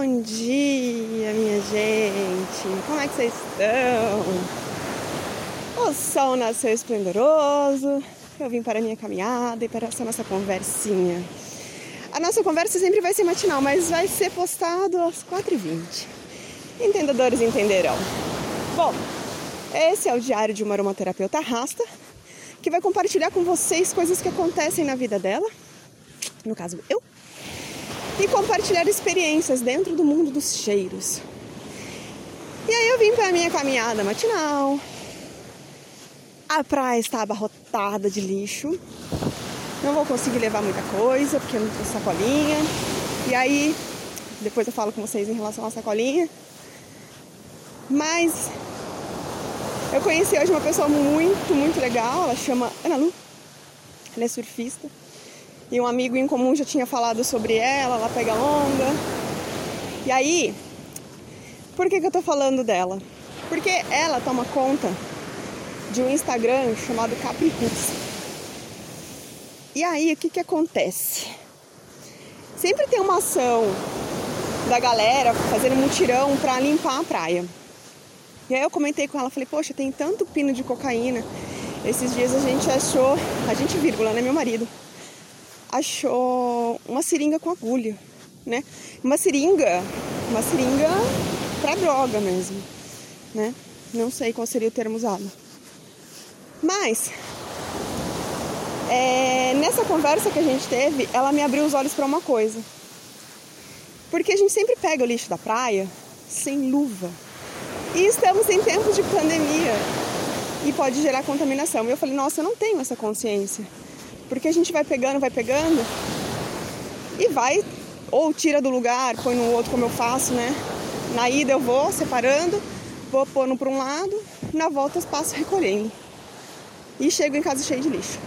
Bom dia, minha gente! Como é que vocês estão? O sol nasceu esplendoroso, eu vim para a minha caminhada e para essa nossa conversinha. A nossa conversa sempre vai ser matinal, mas vai ser postado às 4h20. Entendedores entenderão. Bom, esse é o diário de uma aromaterapeuta rasta, que vai compartilhar com vocês coisas que acontecem na vida dela, no caso eu, e compartilhar experiências dentro do mundo dos cheiros. E aí eu vim para minha caminhada matinal. A praia está abarrotada de lixo. Não vou conseguir levar muita coisa porque eu não tenho sacolinha. E aí, depois eu falo com vocês em relação à sacolinha. Mas eu conheci hoje uma pessoa muito, muito legal. Ela chama Ana Lu. Ela é surfista. E um amigo em comum já tinha falado sobre ela, ela pega onda. E aí, por que, que eu tô falando dela? Porque ela toma conta de um Instagram chamado Capri Roots. E aí, o que que acontece? Sempre tem uma ação da galera fazendo mutirão para limpar a praia. E aí eu comentei com ela, falei, poxa, tem tanto pino de cocaína. Esses dias a gente achou, a gente vírgula, né, meu marido, achou uma seringa com agulha, né? Uma seringa, uma seringa para droga mesmo, né? Não sei qual seria o termo usado. Mas é, nessa conversa que a gente teve, ela me abriu os olhos para uma coisa. Porque a gente sempre pega o lixo da praia sem luva. E estamos em tempos de pandemia e pode gerar contaminação. E eu falei, nossa, eu não tenho essa consciência. Porque a gente vai pegando, vai pegando e vai ou tira do lugar, põe no outro como eu faço, né? Na ida eu vou separando, vou pondo para um lado, na volta eu passo recolhendo. E chego em casa cheio de lixo.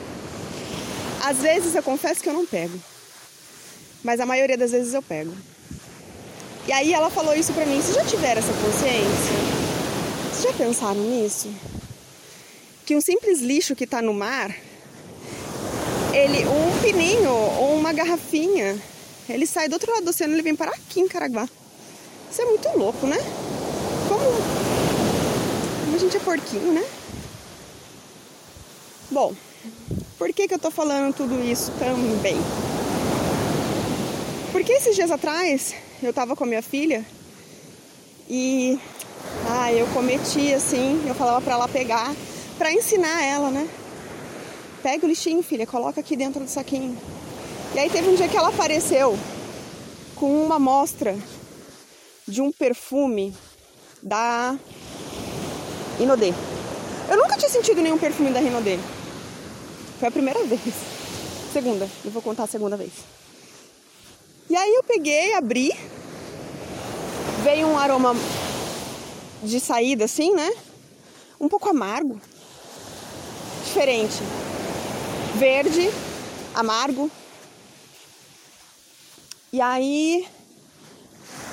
Às vezes eu confesso que eu não pego. Mas a maioria das vezes eu pego. E aí ela falou isso pra mim, vocês já tiveram essa consciência? Vocês já pensaram nisso? Que um simples lixo que tá no mar ele, um pininho ou uma garrafinha, ele sai do outro lado do oceano e vem parar aqui em Caraguá. Isso é muito louco, né? Como, como a gente é porquinho, né? Bom, por que, que eu tô falando tudo isso também? Porque esses dias atrás eu tava com a minha filha e ah, eu cometi assim, eu falava para ela pegar para ensinar ela, né? Pega o lixinho, filha, coloca aqui dentro do saquinho. E aí teve um dia que ela apareceu com uma amostra de um perfume da Inodê. Eu nunca tinha sentido nenhum perfume da Rinodê. Foi a primeira vez. Segunda, eu vou contar a segunda vez. E aí eu peguei, abri, veio um aroma de saída assim, né? Um pouco amargo. Diferente verde, amargo. E aí,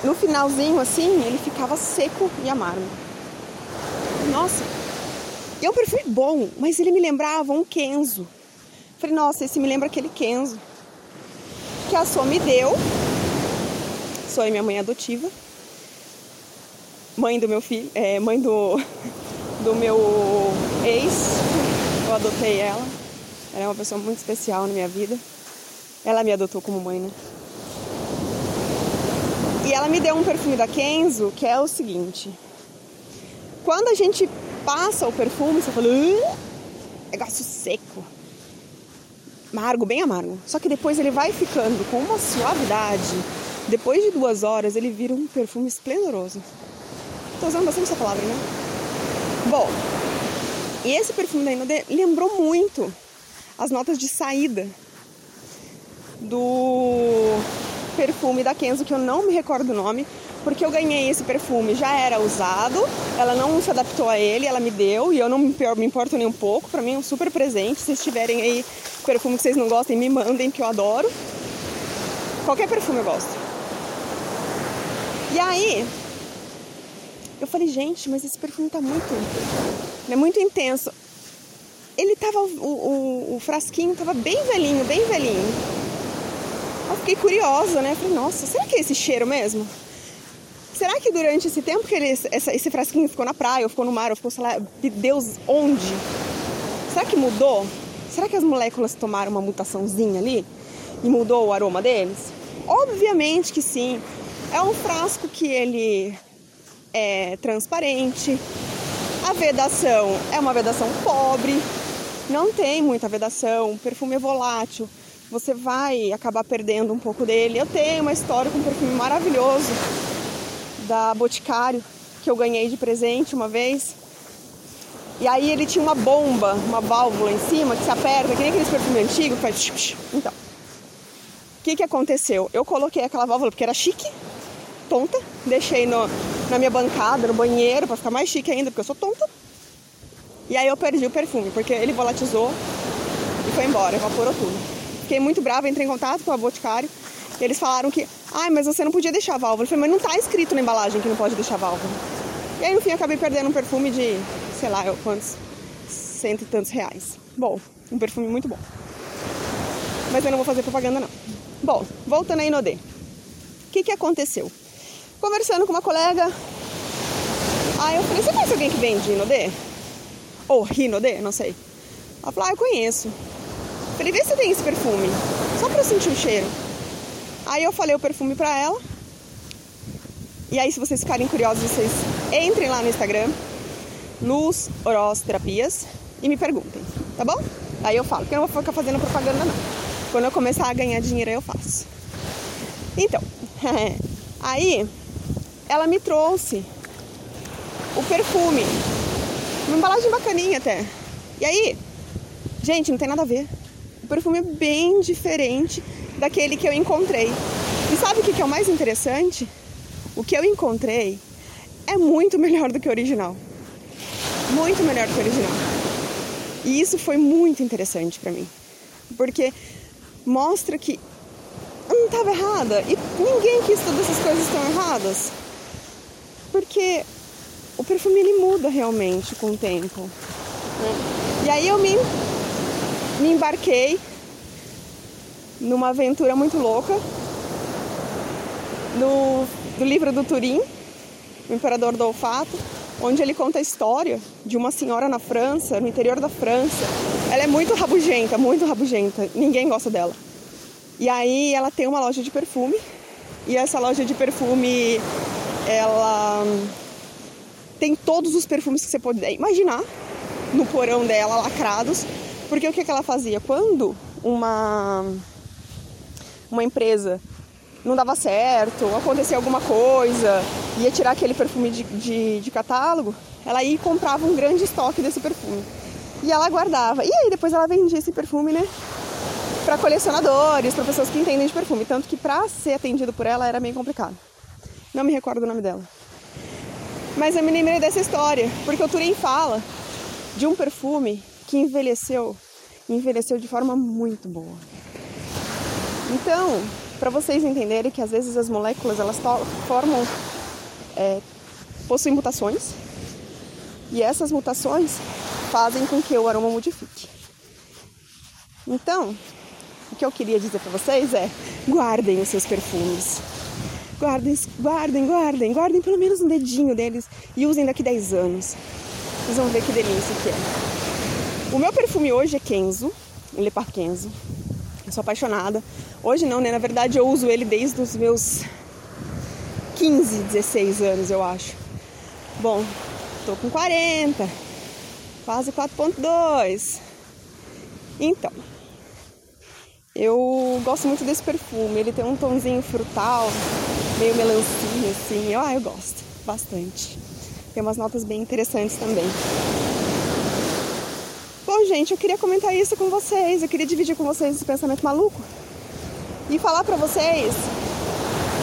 no finalzinho assim, ele ficava seco e amargo. Nossa, é um perfume bom, mas ele me lembrava um Kenzo. Falei, nossa, esse me lembra aquele Kenzo que a Sô me deu. Sou minha mãe adotiva. Mãe do meu filho, é, mãe do, do meu ex. Eu adotei ela. Ela é uma pessoa muito especial na minha vida. Ela me adotou como mãe, né? E ela me deu um perfume da Kenzo que é o seguinte: quando a gente passa o perfume, você fala, uh, negócio seco, amargo, bem amargo. Só que depois ele vai ficando com uma suavidade. Depois de duas horas, ele vira um perfume esplendoroso. Tô usando bastante essa palavra, né? Bom, e esse perfume da Inode lembrou muito as notas de saída do perfume da Kenzo, que eu não me recordo o nome, porque eu ganhei esse perfume, já era usado, ela não se adaptou a ele, ela me deu e eu não me importo nem um pouco, para mim é um super presente. Se vocês tiverem aí perfume que vocês não gostem, me mandem, que eu adoro. Qualquer perfume eu gosto. E aí, eu falei, gente, mas esse perfume tá muito, é muito intenso ele tava, o, o, o frasquinho tava bem velhinho, bem velhinho. Eu fiquei curiosa, né? Falei, nossa, será que é esse cheiro mesmo? Será que durante esse tempo que ele, essa, esse frasquinho ficou na praia, ou ficou no mar, ou ficou, sei lá, de Deus onde? Será que mudou? Será que as moléculas tomaram uma mutaçãozinha ali e mudou o aroma deles? Obviamente que sim. É um frasco que ele é transparente. A vedação é uma vedação pobre, não tem muita vedação. Perfume é volátil, você vai acabar perdendo um pouco dele. Eu tenho uma história com um perfume maravilhoso da Boticário que eu ganhei de presente uma vez. E aí ele tinha uma bomba, uma válvula em cima que se aperta, que nem aqueles perfumes antigos, que faz. Então, o que, que aconteceu? Eu coloquei aquela válvula porque era chique, tonta, deixei no, na minha bancada, no banheiro, para ficar mais chique ainda, porque eu sou tonta. E aí eu perdi o perfume, porque ele volatizou e foi embora, evaporou tudo. Fiquei muito brava, entrei em contato com a Boticário e eles falaram que, ai, mas você não podia deixar a válvula. Eu falei, mas não tá escrito na embalagem que não pode deixar a válvula. E aí no fim eu acabei perdendo um perfume de, sei lá, quantos, cento e tantos reais. Bom, um perfume muito bom. Mas eu não vou fazer propaganda não. Bom, voltando aí no D. O que que aconteceu? Conversando com uma colega, aí eu falei, você conhece alguém que vende Inodê? Ou Rinodê, não sei. Ela falou, ah, eu conheço. Falei, vê se tem esse perfume, só pra eu sentir o cheiro. Aí eu falei o perfume pra ela. E aí, se vocês ficarem curiosos, vocês entrem lá no Instagram, Luz Oroz Terapias, e me perguntem, tá bom? Aí eu falo, porque eu não vou ficar fazendo propaganda não. Quando eu começar a ganhar dinheiro, eu faço. Então, aí ela me trouxe o perfume. Uma embalagem bacaninha até. E aí, gente, não tem nada a ver. O perfume é bem diferente daquele que eu encontrei. E sabe o que é o mais interessante? O que eu encontrei é muito melhor do que o original. Muito melhor do que o original. E isso foi muito interessante para mim. Porque mostra que eu não estava errada. E ninguém que estuda essas coisas estão erradas. Porque o perfume ele muda realmente com o tempo. Né? E aí eu me, me embarquei numa aventura muito louca no, do livro do Turim, O Imperador do Olfato, onde ele conta a história de uma senhora na França, no interior da França. Ela é muito rabugenta, muito rabugenta, ninguém gosta dela. E aí ela tem uma loja de perfume, e essa loja de perfume, ela tem todos os perfumes que você pode imaginar no porão dela, lacrados, porque o que, que ela fazia? Quando uma uma empresa não dava certo, acontecia alguma coisa, ia tirar aquele perfume de, de, de, catálogo, ela ia e comprava um grande estoque desse perfume. E ela guardava. E aí depois ela vendia esse perfume, né? Para colecionadores, para pessoas que entendem de perfume. Tanto que para ser atendido por ela era meio complicado. Não me recordo o nome dela. Mas eu me lembrei dessa história, porque o Turim fala de um perfume que envelheceu, envelheceu de forma muito boa. Então, para vocês entenderem que às vezes as moléculas elas formam, é, possuem mutações e essas mutações fazem com que o aroma modifique. Então, o que eu queria dizer para vocês é: guardem os seus perfumes. Guardem, guardem, guardem, guardem pelo menos um dedinho deles e usem daqui 10 anos. Vocês vão ver que delícia que é. O meu perfume hoje é Kenzo, ele é Kenzo. Eu sou apaixonada. Hoje não, né? Na verdade eu uso ele desde os meus 15, 16 anos, eu acho. Bom, tô com 40, quase 4.2. Então, eu gosto muito desse perfume. Ele tem um tonzinho frutal, meio melancia, assim. Eu, ah, eu gosto bastante. Tem umas notas bem interessantes também. Bom, gente, eu queria comentar isso com vocês. Eu queria dividir com vocês esse pensamento maluco e falar para vocês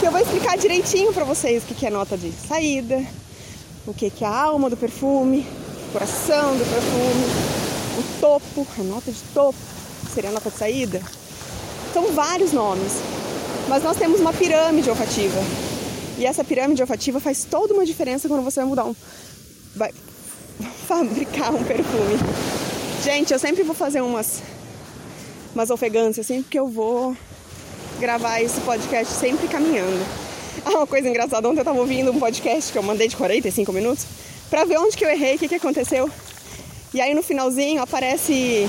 que eu vou explicar direitinho para vocês o que é nota de saída, o que é a alma do perfume, o coração do perfume, o topo, a nota de topo, seria a nota de saída. São vários nomes, mas nós temos uma pirâmide olfativa. E essa pirâmide olfativa faz toda uma diferença quando você vai mudar um. vai fabricar um perfume. Gente, eu sempre vou fazer umas, umas ofegâncias, assim, porque eu vou gravar esse podcast sempre caminhando. Ah, uma coisa engraçada, ontem eu tava ouvindo um podcast que eu mandei de 45 minutos pra ver onde que eu errei, o que que aconteceu. E aí no finalzinho aparece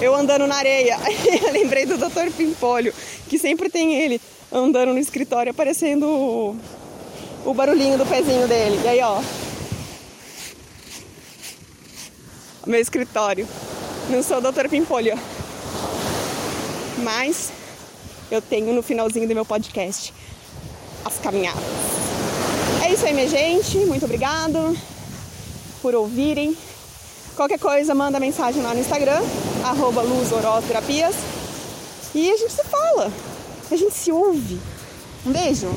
eu andando na areia. eu lembrei do Dr. Pimpolho, que sempre tem ele andando no escritório aparecendo o, o barulhinho do pezinho dele. E aí, ó. Meu escritório. Não sou o Dr. Pimpolho. Mas eu tenho no finalzinho do meu podcast as caminhadas. É isso aí, minha gente. Muito obrigado por ouvirem. Qualquer coisa, manda mensagem lá no Instagram, arroba E a gente se fala. A gente se ouve. Um beijo.